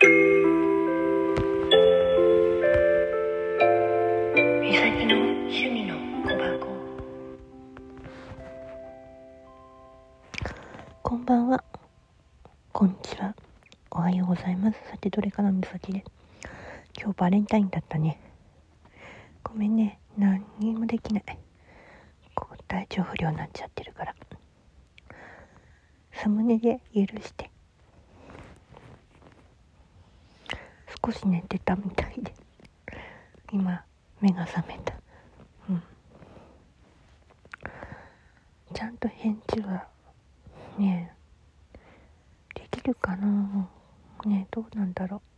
こんばんは。こんにちは。おはようございます。さて、どれかなみさきで？今日バレンタインだったね。ごめんね。何にもできない。こう体調不良になっちゃってるから。サムネで許して。少し寝てたみたいで。今、目が覚めた。うん。ちゃんと返事はねできるかな？ねどうなんだろう